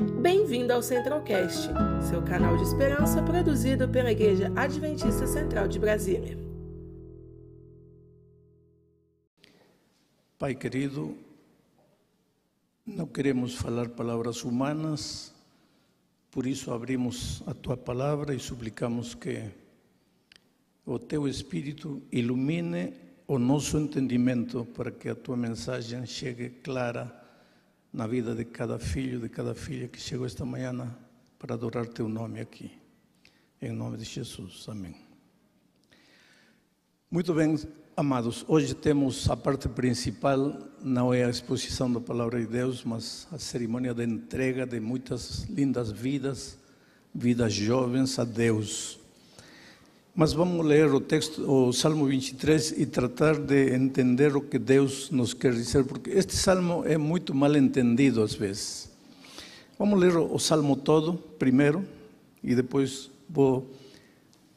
Bem-vindo ao Centralcast, seu canal de esperança produzido pela Igreja Adventista Central de Brasília. Pai querido, não queremos falar palavras humanas, por isso abrimos a tua palavra e suplicamos que o teu Espírito ilumine o nosso entendimento para que a tua mensagem chegue clara na vida de cada filho, de cada filha que chegou esta manhã para adorar teu nome aqui. Em nome de Jesus. Amém. Muito bem, amados. Hoje temos a parte principal, não é a exposição da palavra de Deus, mas a cerimônia de entrega de muitas lindas vidas, vidas jovens a Deus. Mas vamos ler o texto, o Salmo 23 e tratar de entender o que Deus nos quer dizer, porque este salmo é muito mal entendido às vezes. Vamos ler o salmo todo primeiro e depois vou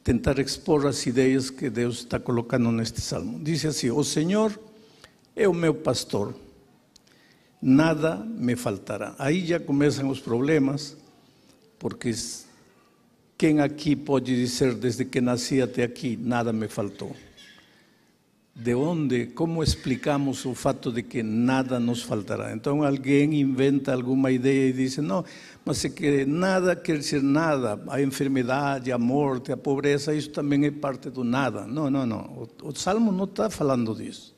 tentar expor as ideias que Deus está colocando neste salmo. Diz assim: O Senhor é o meu pastor, nada me faltará. Aí já começam os problemas, porque quem aqui pode dizer, desde que nasci até aqui, nada me faltou? De onde, como explicamos o fato de que nada nos faltará? Então alguém inventa alguma ideia e diz: não, mas é que nada quer dizer nada. A enfermidade, a morte, a pobreza, isso também é parte do nada. Não, não, não. O, o Salmo não está falando disso.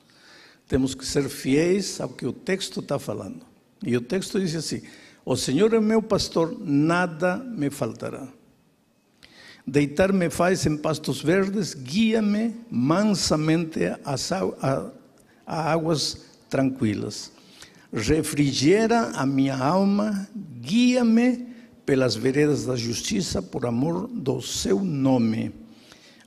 Temos que ser fiéis ao que o texto está falando. E o texto diz assim: O Senhor é meu pastor, nada me faltará. Deitar-me faz em pastos verdes, guia-me mansamente a, águas tranquilas. Refrigera a minha alma, guia-me pelas veredas da justiça, por amor do seu nome.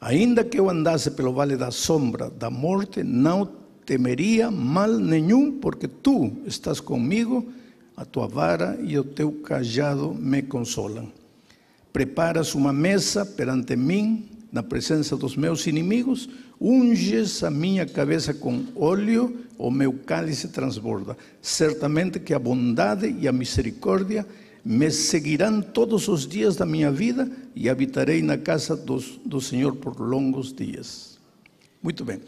Ainda que eu andasse pelo vale da sombra da morte, não temeria mal nenhum, porque tu estás comigo, a tua vara e o teu cajado me consolam. Preparas uma mesa perante mim, na presença dos meus inimigos, unges a minha cabeça com óleo, o meu cálice transborda. Certamente que a bondade e a misericórdia me seguirão todos os dias da minha vida e habitarei na casa do, do Senhor por longos dias. Muito bem.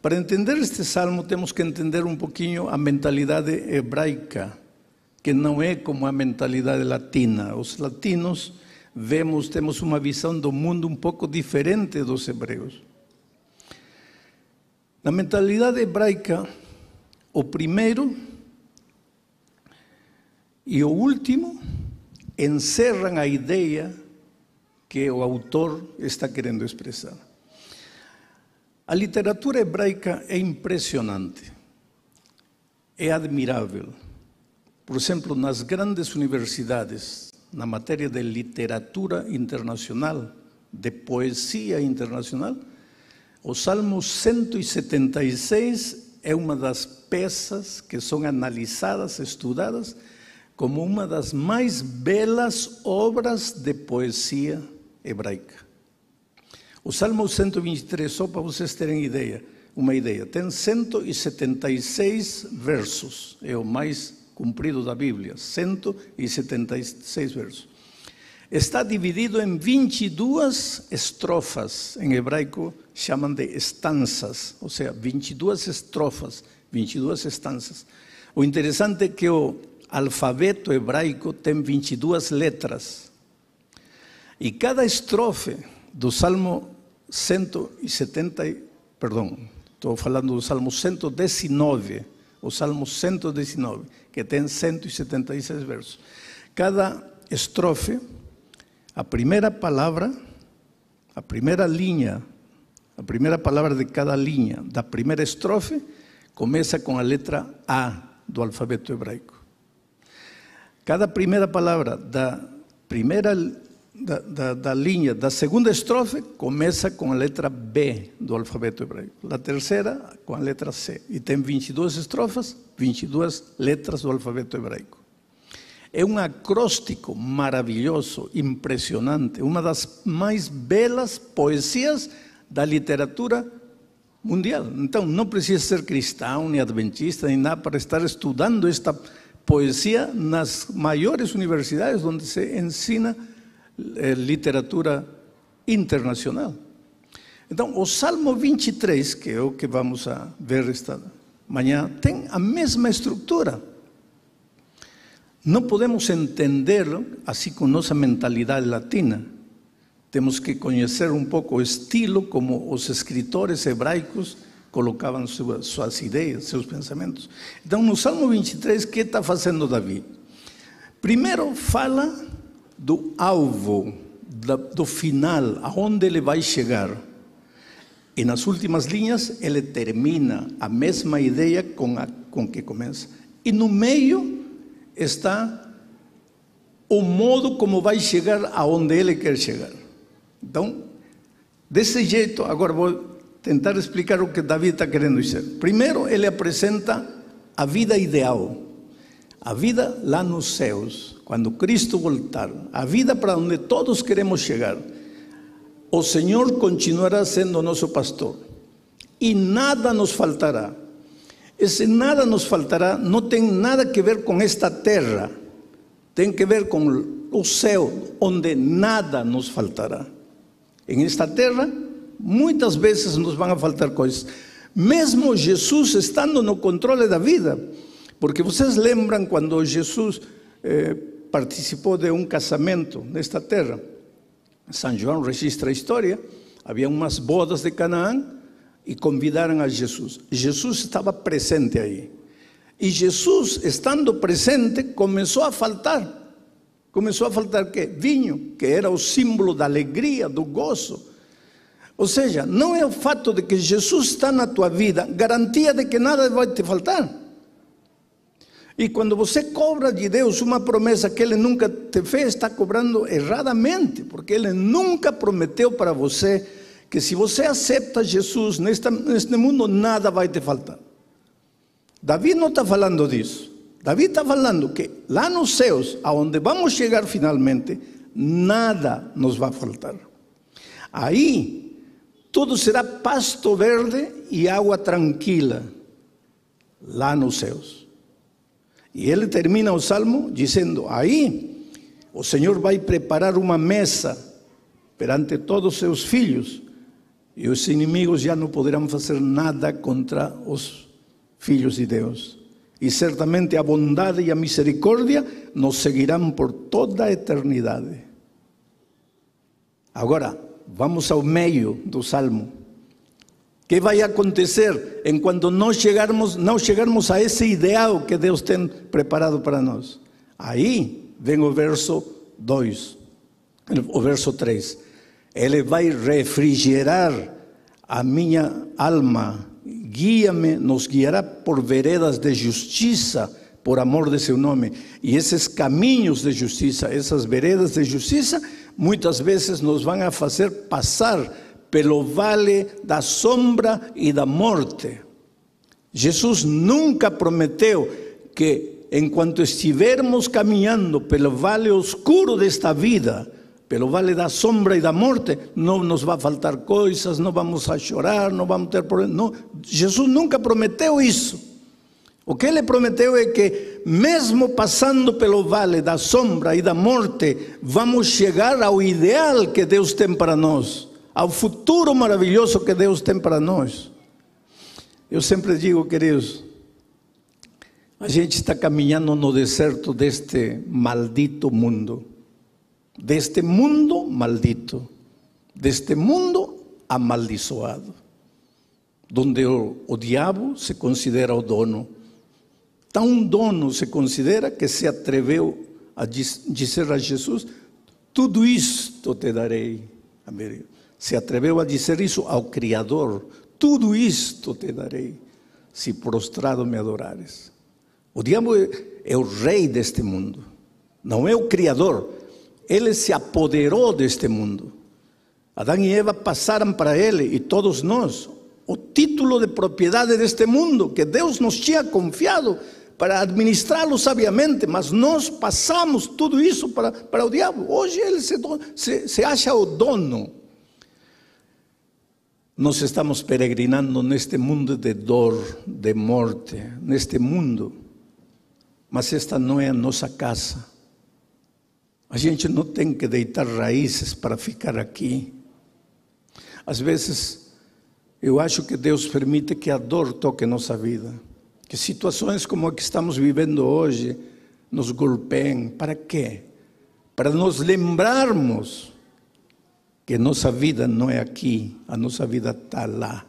Para entender este salmo, temos que entender um pouquinho a mentalidade hebraica, que não é como a mentalidade latina. Os latinos vemos, temos uma visão do mundo um pouco diferente dos hebreus. Na mentalidade hebraica, o primeiro e o último encerram a ideia que o autor está querendo expressar. A literatura hebraica é impressionante, é admirável. Por exemplo, nas grandes universidades na matéria de literatura internacional, de poesia internacional, o Salmo 176 é uma das peças que são analisadas, estudadas, como uma das mais belas obras de poesia hebraica. O Salmo 123, só para vocês terem ideia, uma ideia, tem 176 versos, é o mais cumprido da Bíblia, 176 versos. Está dividido em 22 estrofas, em hebraico chamam de estanças, ou seja, 22 estrofas, 22 estanças. O interessante é que o alfabeto hebraico tem 22 letras. E cada estrofe do Salmo 170, perdão, estou falando do Salmo 119, o Salmo 119, que tem 176 versos. Cada estrofe, a primeira palavra, a primeira linha, a primeira palavra de cada linha da primeira estrofe começa com a letra A do alfabeto hebraico. Cada primeira palavra da primeira da, da, da, linha da segunda estrofe começa com a letra B do alfabeto hebraico. A terceira com a letra C. E tem 22 estrofas, 22 letras do alfabeto hebraico. É um acróstico maravilhoso, impressionante, uma das mais belas poesias da literatura mundial. Então, não precisa ser cristão, nem adventista, nem nada para estar estudando esta poesía nas maiores universidades onde se ensina eh, literatura internacional. Então, o Salmo 23, que é o que vamos a ver esta manhã, tem a mesma estrutura. Não podemos entender assim com nossa mentalidade latina. Temos que conhecer um pouco o estilo como os escritores hebraicos colocavam suas, suas ideias, seus pensamentos. Então, no Salmo 23, o que está fazendo Davi? Primeiro, fala do alvo, do final, aonde ele vai chegar. E nas últimas linhas, ele termina a mesma ideia com a com que começa. E no meio está o modo como vai chegar aonde ele quer chegar. Então, desse jeito, agora vou tentar explicar o que Davi está querendo dizer. Primeiro, ele apresenta a vida ideal, a vida lá nos céus, quando Cristo voltar, a vida para onde todos queremos chegar. O Senhor continuará sendo nosso pastor e nada nos faltará. Esse nada nos faltará não tem nada que ver com esta terra, tem que ver com o céu, onde nada nos faltará. Em esta terra, muitas vezes nos vão a faltar coisas. Mesmo Jesus estando no controle da vida, porque vocês lembram quando Jesus eh, participou de um casamento nesta terra? São João registra a história. Havia umas bodas de Canaã e convidaram a Jesus. Jesus estava presente aí. E Jesus, estando presente, começou a faltar. Começou a faltar que vinho, que era o símbolo da alegria, do gozo. Ou seja, não é o fato de que Jesus está na tua vida garantia de que nada vai te faltar. E quando você cobra de Deus uma promessa que Ele nunca te fez, está cobrando erradamente, porque Ele nunca prometeu para você que se você acepta Jesus neste mundo, nada vai te faltar. Davi não está falando disso. Davi está falando que lá nos céus, aonde vamos chegar finalmente, nada nos vai faltar. Aí tudo será pasto verde e água tranquila lá nos céus. E ele termina o salmo dizendo: Aí o Senhor vai preparar uma mesa perante todos os seus filhos, e os inimigos já não poderão fazer nada contra os filhos de Deus. E certamente a bondade e a misericórdia nos seguirão por toda a eternidade. Agora, vamos ao meio do salmo. Que vai acontecer enquanto nós chegarmos, não chegarmos a esse ideal que Deus tem preparado para nós? Aí vem o verso 2, o verso 3. Ele vai refrigerar a minha alma, guia-me, nos guiará por veredas de justiça, por amor de seu nome. E esses caminhos de justiça, essas veredas de justiça, muitas vezes nos vão a fazer passar pelo vale da sombra e da morte. Jesus nunca prometeu que enquanto estivermos caminhando pelo vale oscuro desta vida, pelo vale da sombra e da morte, não nos vai faltar coisas, não vamos a chorar, não vamos ter problemas. Não, Jesus nunca prometeu isso. O que ele prometeu é que, mesmo passando pelo vale da sombra e da morte, vamos chegar ao ideal que Deus tem para nós, ao futuro maravilhoso que Deus tem para nós. Eu sempre digo, queridos, a gente está caminhando no deserto deste maldito mundo, deste mundo maldito, deste mundo amaldiçoado, onde o, o diabo se considera o dono Tão dono se considera que se atreveu a dizer a Jesus: Tudo isto te darei. Se atreveu a dizer isso ao Criador: Tudo isto te darei, se prostrado me adorares. O diabo é o rei deste mundo, não é o Criador. Ele se apoderou deste mundo. Adão e Eva passaram para ele e todos nós o título de propriedade deste mundo que Deus nos tinha confiado para administrá-lo sabiamente, mas nós passamos tudo isso para, para o diabo. Hoje ele se, se, se acha o dono. Nós estamos peregrinando neste mundo de dor, de morte, neste mundo mas esta não é a nossa casa. A gente não tem que deitar raízes para ficar aqui. Às vezes, eu acho que Deus permite que a dor toque nossa vida, que situações como a que estamos vivendo hoje nos golpeiem. Para quê? Para nos lembrarmos que nossa vida não é aqui, a nossa vida está lá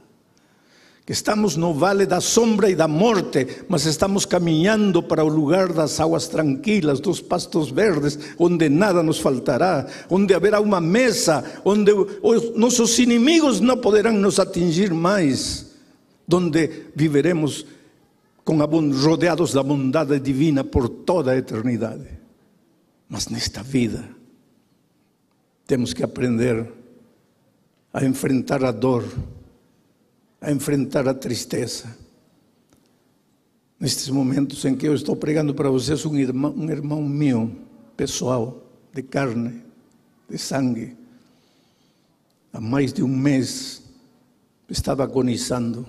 que estamos no vale da sombra e da morte, mas estamos caminhando para o lugar das águas tranquilas, dos pastos verdes, onde nada nos faltará, onde haverá uma mesa, onde os nossos inimigos não poderão nos atingir mais, onde viveremos com rodeados da bondade divina por toda a eternidade. Mas nesta vida, temos que aprender a enfrentar a dor a enfrentar a tristeza. Nestes momentos em que eu estou pregando para vocês, um irmão, um irmão meu, pessoal, de carne, de sangue, há mais de um mês estava agonizando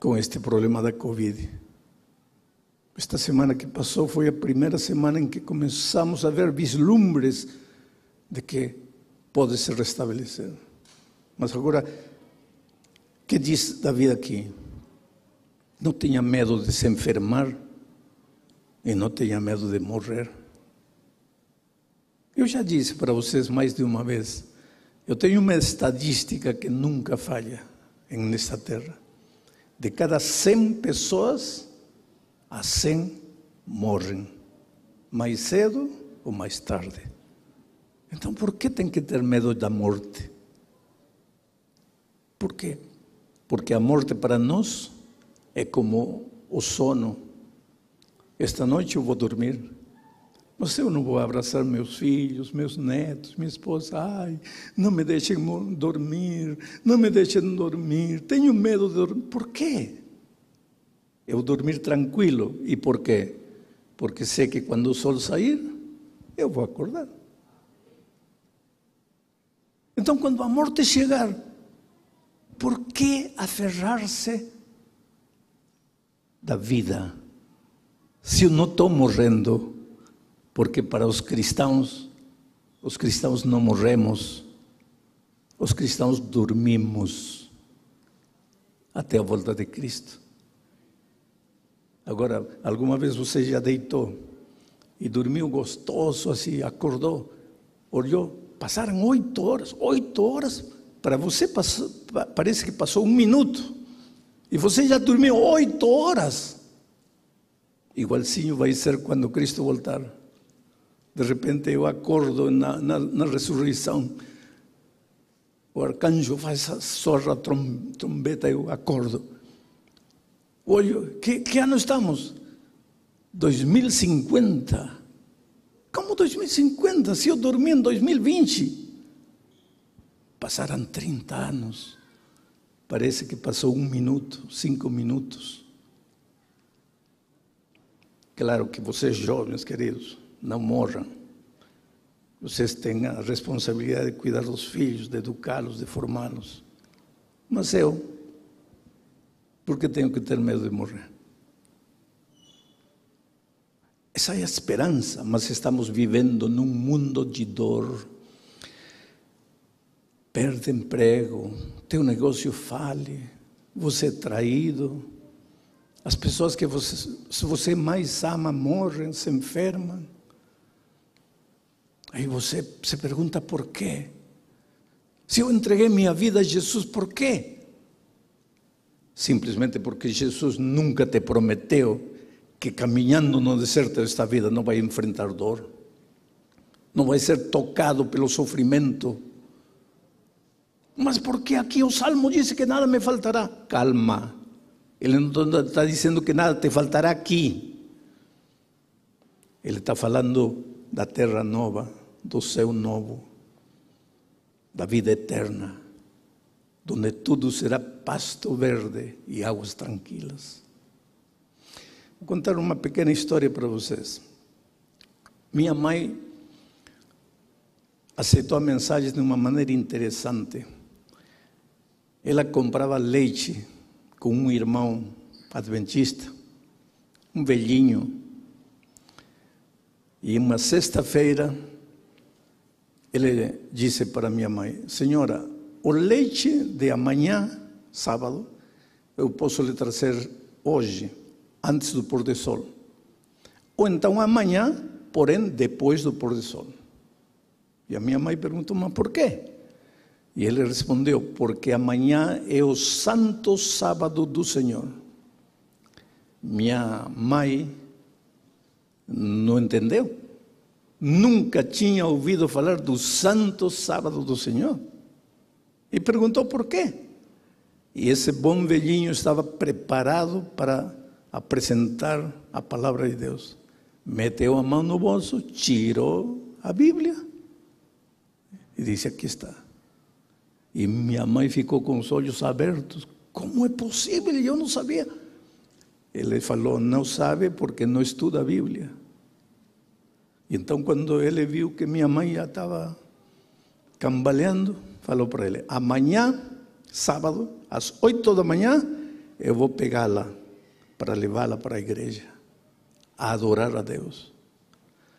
com este problema da Covid. Esta semana que passou foi a primeira semana em que começamos a ver vislumbres de que pode se restabelecer. Mas agora que diz Davi aqui? Não tenha medo de se enfermar e não tenha medo de morrer. Eu já disse para vocês mais de uma vez, eu tenho uma estatística que nunca falha nesta terra. De cada 100 pessoas, a 100 morrem, mais cedo ou mais tarde. Então, por que tem que ter medo da morte? Por quê? porque a morte para nós é como o sono. Esta noite eu vou dormir, mas eu não vou abraçar meus filhos, meus netos, minha esposa. Ai, não me deixem dormir, não me deixem dormir, tenho medo de dormir. Por quê? Eu dormir tranquilo. E por quê? Porque sei que quando o sol sair, eu vou acordar. Então, quando a morte chegar, por que aferrar-se da vida? Se eu não estou morrendo, porque para os cristãos, os cristãos não morremos, os cristãos dormimos até a volta de Cristo. Agora, alguma vez você já deitou e dormiu gostoso assim, acordou, olhou, passaram oito horas, oito horas para você passou, parece que passou um minuto. E você já dormiu oito horas. Igualzinho vai ser quando Cristo voltar. De repente eu acordo na, na, na ressurreição. O arcanjo faz a sorra trombeta, eu acordo. Olho, que, que ano estamos? 2050. Como 2050? Se eu dormi em 2020. Passaram 30 anos. Parece que passou um minuto, cinco minutos. Claro que vocês jovens, queridos, não morram. Vocês têm a responsabilidade de cuidar dos filhos, de educá-los, de formá-los. Mas eu, por que tenho que ter medo de morrer? Essa é a esperança, mas estamos vivendo num mundo de dor perde emprego, teu negócio fale, você é traído, as pessoas que você, se você mais ama morrem, se enfermam. Aí você se pergunta por quê? Se eu entreguei minha vida a Jesus, por quê? Simplesmente porque Jesus nunca te prometeu que caminhando no deserto desta vida não vai enfrentar dor, não vai ser tocado pelo sofrimento mas porque aqui o Salmo diz que nada me faltará. Calma. Ele não está dizendo que nada te faltará aqui. Ele está falando da terra nova, do céu novo, da vida eterna, onde tudo será pasto verde e águas tranquilas. Vou contar uma pequena história para vocês. Minha mãe aceitou a mensagem de uma maneira interessante. Ela comprava leite com um irmão adventista. um velhinho. E uma sexta-feira, ele disse para minha mãe: Senhora, o leite de amanhã, sábado, eu posso lhe trazer hoje, antes do pôr do sol. Ou então amanhã, porém depois do pôr do sol. E a minha mãe perguntou: Mas por quê? E ele respondeu: Porque amanhã é o santo sábado do Senhor. Minha mãe não entendeu. Nunca tinha ouvido falar do santo sábado do Senhor. E perguntou por quê. E esse bom velhinho estava preparado para apresentar a palavra de Deus. Meteu a mão no bolso, tirou a Bíblia e disse: Aqui está. E minha mãe ficou com os olhos abertos. Como é possível? Eu não sabia. Ele falou: Não sabe porque não estuda a Bíblia. Então, quando ele viu que minha mãe já estava cambaleando, falou para ele: Amanhã, sábado, às oito da manhã, eu vou pegá-la para levá-la para a igreja, a adorar a Deus.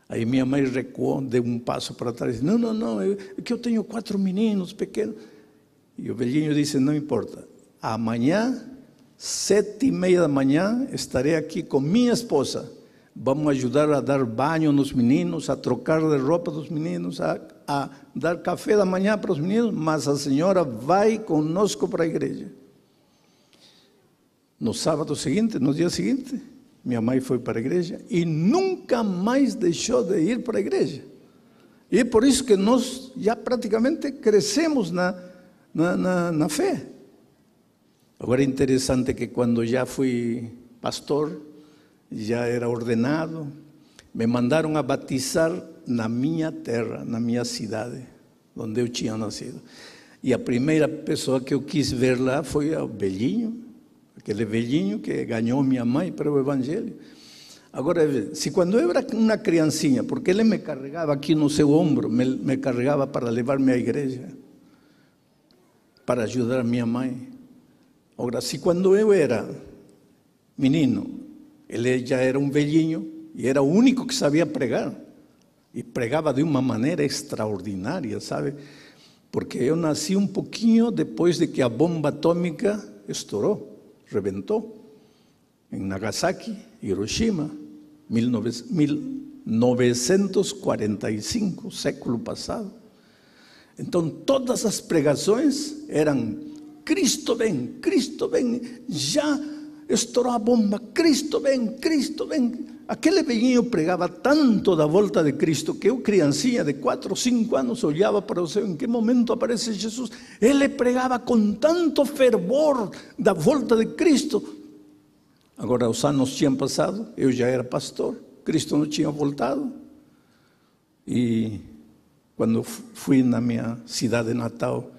Aí minha mãe recuou, deu um passo para trás. Não, não, não, é que eu tenho quatro meninos pequenos. E o velhinho disse: Não importa, amanhã, sete e meia da manhã, estarei aqui com minha esposa. Vamos ajudar a dar banho nos meninos, a trocar de roupa dos meninos, a, a dar café da manhã para os meninos, mas a senhora vai conosco para a igreja. No sábado seguinte, no dia seguinte, minha mãe foi para a igreja e nunca mais deixou de ir para a igreja. E é por isso que nós já praticamente crescemos na, na, na, na fé. Agora é interessante que quando já fui pastor, já era ordenado, me mandaram a batizar na minha terra, na minha cidade, onde eu tinha nascido. E a primeira pessoa que eu quis ver lá foi o velhinho, aquele velhinho que ganhou minha mãe para o Evangelho. Agora, se quando eu era uma criancinha, porque ele me carregava aqui no seu ombro, me, me carregava para levar-me à igreja, para ajudar minha mãe. Agora, se quando eu era menino, ele já era um velhinho e era o único que sabia pregar. E pregava de uma maneira extraordinária, sabe? Porque eu nasci um pouquinho depois de que a bomba atômica estourou, rebentou. Em Nagasaki, Hiroshima, 1945, século passado. Então todas as pregações eram Cristo vem, Cristo vem, já estourou a bomba, Cristo vem, Cristo vem. Aquele velhinho pregava tanto da volta de Cristo que eu, criancinha de 4 ou 5 anos, olhava para o céu, em que momento aparece Jesus? Ele pregava com tanto fervor da volta de Cristo. Agora, os anos tinham passado, eu já era pastor, Cristo não tinha voltado. E quando fui na minha cidade natal,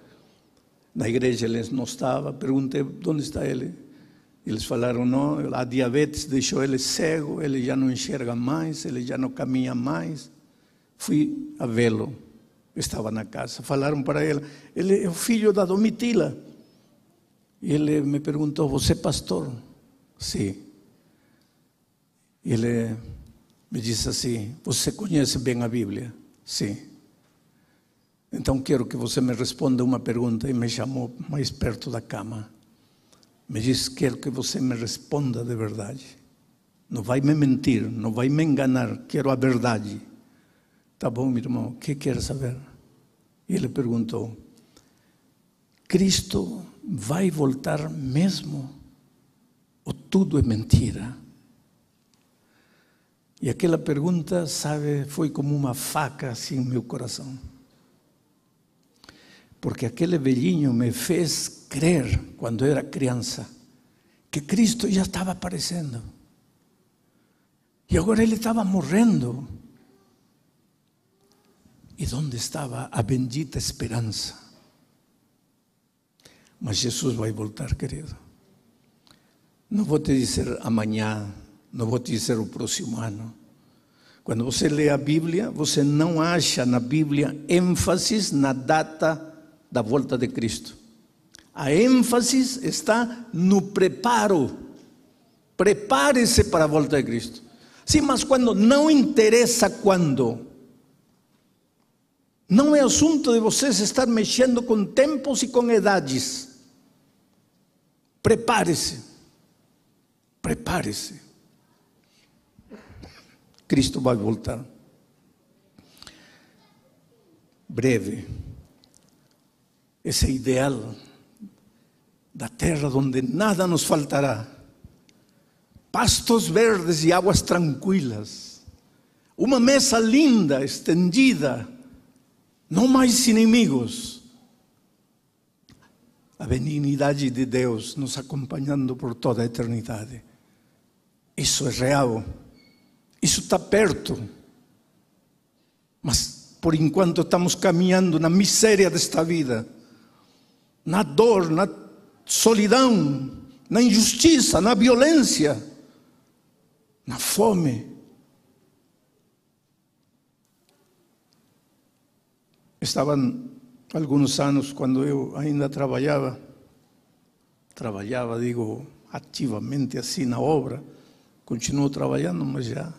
na igreja ele não estava, perguntei onde está ele. Eles falaram, não, a diabetes deixou ele cego, ele já não enxerga mais, ele já não caminha mais. Fui a vê-lo, estava na casa. Falaram para ele, ele é o filho da Domitila. E ele me perguntou, você é pastor? Sim. Ele me disse assim, você conhece bem a Bíblia? Sim. Então quero que você me responda uma pergunta. E me chamou mais perto da cama. Me disse: Quero que você me responda de verdade. Não vai me mentir, não vai me enganar. Quero a verdade. Tá bom, meu irmão, o que quer saber? Ele perguntou: Cristo vai voltar mesmo? Ou tudo é mentira? E aquela pergunta, sabe, foi como uma faca assim no meu coração. Porque aquele velhinho me fez crer, quando era criança, que Cristo já estava aparecendo. E agora ele estava morrendo. E onde estava a bendita esperança? Mas Jesus vai voltar, querido. Não vou te dizer amanhã, não vou te dizer o próximo ano. Quando você lê a Bíblia, você não acha na Bíblia ênfases na data da volta de Cristo. A ênfase está no preparo Prepare-se para a volta de Cristo. Sim, mas quando? Não interessa quando. Não é assunto de vocês estar mexendo com tempos e com idades. Prepare-se. Prepare-se. Cristo vai voltar. Breve. Esse ideal da terra onde nada nos faltará. Pastos verdes e águas tranquilas. Uma mesa linda, estendida. Não mais inimigos. A benignidade de Deus nos acompanhando por toda a eternidade. Isso é real. Isso está perto. Mas por enquanto estamos caminhando na miséria desta vida, na dor, na solidão, na injustiça, na violência, na fome. Estavam alguns anos quando eu ainda trabalhava, trabalhava, digo, ativamente assim na obra, continuo trabalhando, mas já.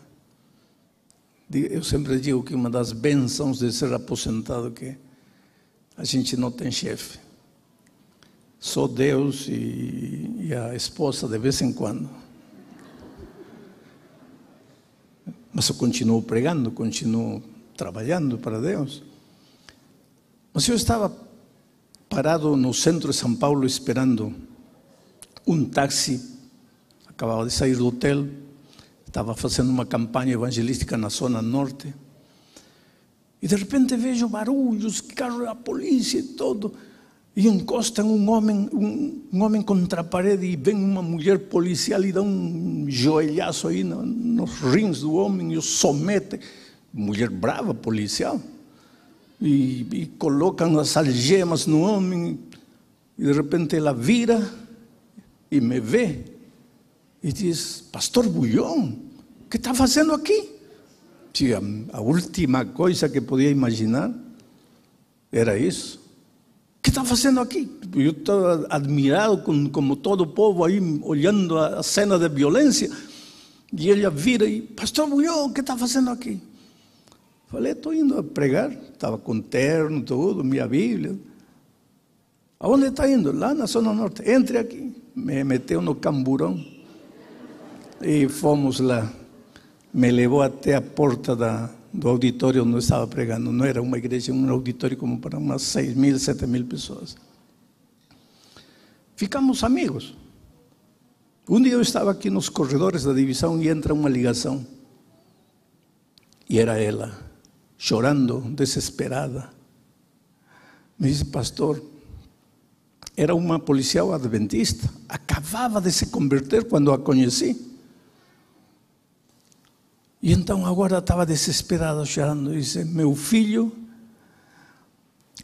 Eu sempre digo que uma das bênçãos de ser aposentado que a gente não tem chefe. Só Deus e, e a esposa de vez em quando. Mas eu continuo pregando, continuo trabalhando para Deus. Mas eu estava parado no centro de São Paulo esperando um táxi. Acabava de sair do hotel, estava fazendo uma campanha evangelística na zona norte. E de repente vejo barulhos, carro da polícia e todo. E encostam um homem, um, um, homem contra a parede e vem uma mulher policial e dá um joelhaço aí no, nos rins do homem e o somete. Mulher brava, policial. E, e colocam as algemas no homem. E de repente ela vira e me vê e diz: Pastor Bulhão, o que está fazendo aqui? A última coisa que podia imaginar era isso que está fazendo aqui? Eu estava admirado com, como todo o povo aí, olhando a cena de violência. E ele vira e, pastor Bulhão, o que está fazendo aqui? Falei, estou indo a pregar. Estava com terno, tudo, minha Bíblia. Aonde está indo? Lá na Zona Norte. Entre aqui. Me meteu no camburão. E fomos lá. Me levou até a porta da, do auditório onde eu estava pregando. Não era uma igreja, um auditório como para umas 6 mil, 7 mil pessoas. Ficamos amigos. Um dia eu estava aqui nos corredores da divisão e entra uma ligação. E era ela, chorando, desesperada. Me disse, pastor, era uma policial adventista, acabava de se converter quando a conheci. E então agora estava desesperado, chorando. Disse: Meu filho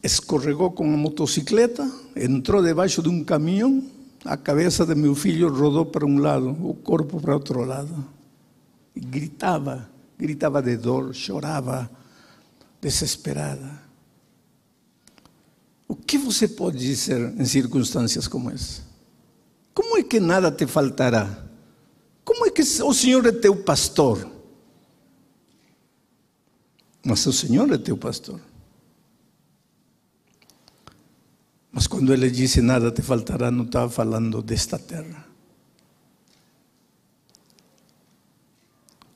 escorregou com a motocicleta, entrou debaixo de um caminhão, a cabeça de meu filho rodou para um lado, o corpo para outro lado. E gritava, gritava de dor, chorava, desesperada. O que você pode dizer em circunstâncias como essa? Como é que nada te faltará? Como é que o Senhor é teu pastor? Mas o Senhor é teu pastor. Mas quando ele disse nada te faltará, não estava falando desta terra.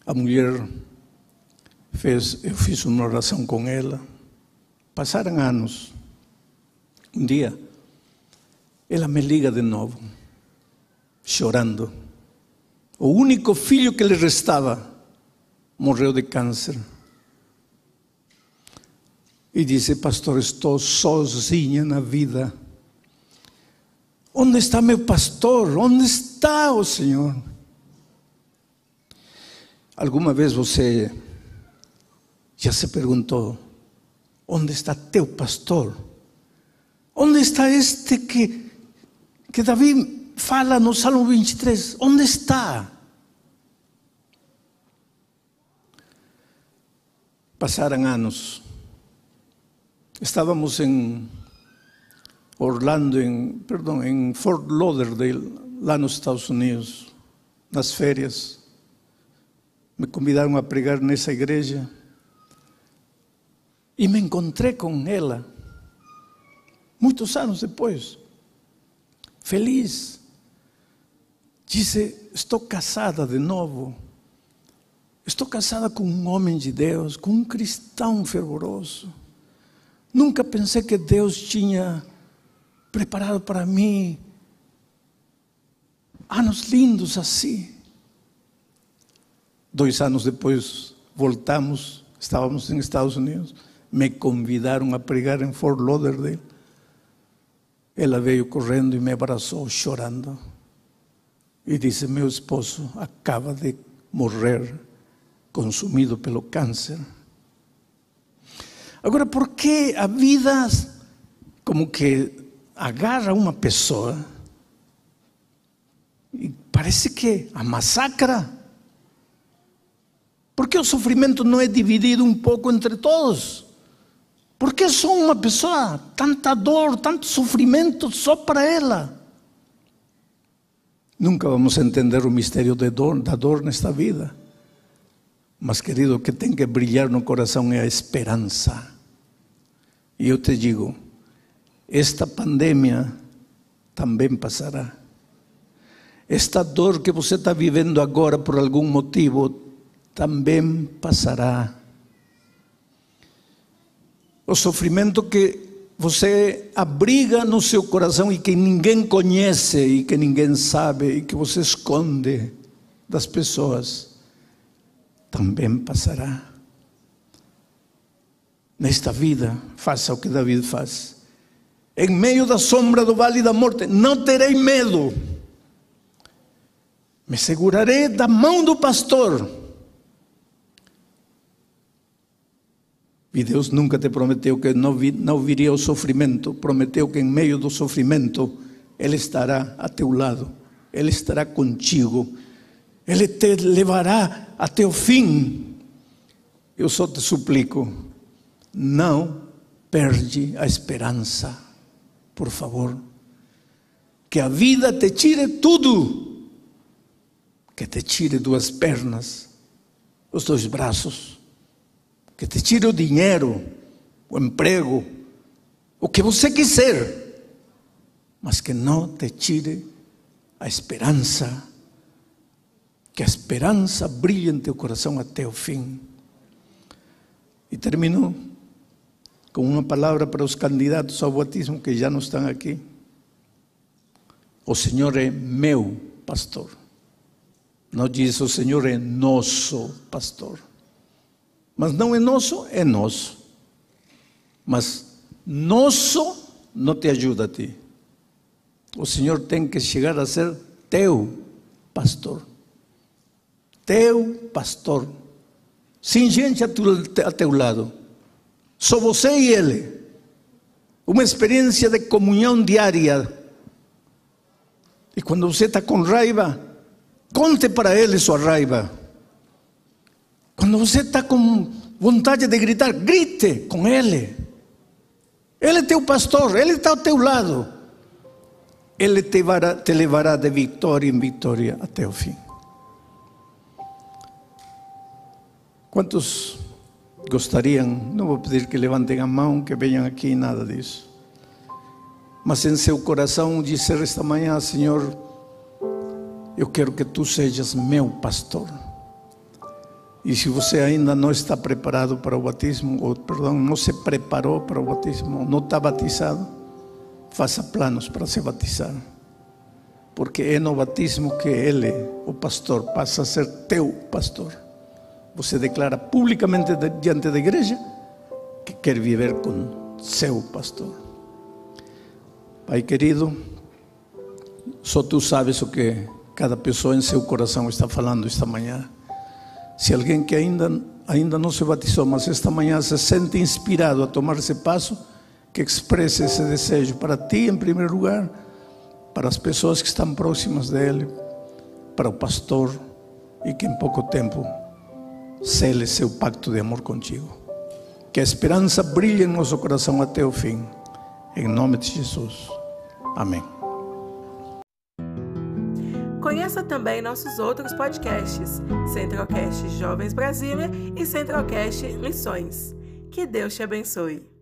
A mulher fez, eu fiz uma oração com ela. Passaram anos. Um dia, ela me liga de novo, chorando. O único filho que lhe restava morreu de câncer. E disse, pastor, estou sozinha na vida. Onde está meu pastor? Onde está o Senhor? Alguma vez você já se perguntou: onde está teu pastor? Onde está este que, que Davi fala no Salmo 23? Onde está? Passaram anos Estávamos em Orlando, em, perdão, em Fort Lauderdale, lá nos Estados Unidos. nas férias, me convidaram a pregar nessa igreja e me encontrei com ela, muitos anos depois, feliz. Disse: Estou casada de novo. Estou casada com um homem de Deus, com um cristão fervoroso. Nunca pensei que Deus tinha preparado para mim anos lindos assim. Dois anos depois voltamos, estávamos nos Estados Unidos, me convidaram a pregar em Fort Lauderdale. Ela veio correndo e me abraçou, chorando. E disse: Meu esposo acaba de morrer, consumido pelo câncer. Agora, por que a vida como que agarra uma pessoa e parece que a massacra? Por que o sofrimento não é dividido um pouco entre todos? Por que só uma pessoa, tanta dor, tanto sofrimento só para ela? Nunca vamos entender o mistério dor, da dor nesta vida. Mas, querido, o que tem que brilhar no coração é a esperança. E eu te digo, esta pandemia também passará. Esta dor que você está vivendo agora por algum motivo também passará. O sofrimento que você abriga no seu coração e que ninguém conhece e que ninguém sabe e que você esconde das pessoas, também passará. Nesta vida, faça o que David faz. Em meio da sombra do vale da morte, não terei medo. Me segurarei da mão do pastor E Deus nunca te prometeu que não, vi, não viria o sofrimento, prometeu que em meio do sofrimento Ele estará a teu lado, Ele estará contigo, Ele te levará até o fim. Eu só te suplico, não perde a esperança, por favor. Que a vida te tire tudo, que te tire duas pernas, os dois braços que te tire o dinheiro, o emprego, o que você quiser, mas que não te tire a esperança, que a esperança brilhe em teu coração até o fim. E termino com uma palavra para os candidatos ao batismo que já não estão aqui. O Senhor é meu pastor. Não diz o Senhor é nosso pastor. Mas não é nosso, é nosso. Mas nosso não te ajuda a ti. O Senhor tem que chegar a ser teu pastor. Teu pastor. Sem gente a teu, a teu lado. Só você e Ele. Uma experiência de comunhão diária. E quando você está com raiva, conte para Ele sua raiva. Quando você está com vontade de gritar, grite com Ele. Ele é teu pastor, Ele está ao teu lado. Ele te levará, te levará de vitória em vitória até o fim. Quantos gostariam, não vou pedir que levantem a mão, que venham aqui, nada disso. Mas em seu coração dizer esta manhã, Senhor, eu quero que tu sejas meu pastor. E se você ainda não está preparado para o batismo, ou perdão, não se preparou para o batismo, não está batizado, faça planos para se batizar. Porque é no batismo que ele, o pastor, passa a ser teu pastor. Você declara publicamente diante da igreja que quer viver com seu pastor. Pai querido, só tu sabes o que cada pessoa em seu coração está falando esta manhã. Se alguém que ainda, ainda não se batizou, mas esta manhã se sente inspirado a tomar esse passo, que expresse esse desejo para ti em primeiro lugar, para as pessoas que estão próximas dele, para o pastor, e que em pouco tempo cele seu pacto de amor contigo. Que a esperança brilhe em nosso coração até o fim. Em nome de Jesus. Amém. Conheça também nossos outros podcasts, Centralcast Jovens Brasília e Centralcast Missões. Que Deus te abençoe.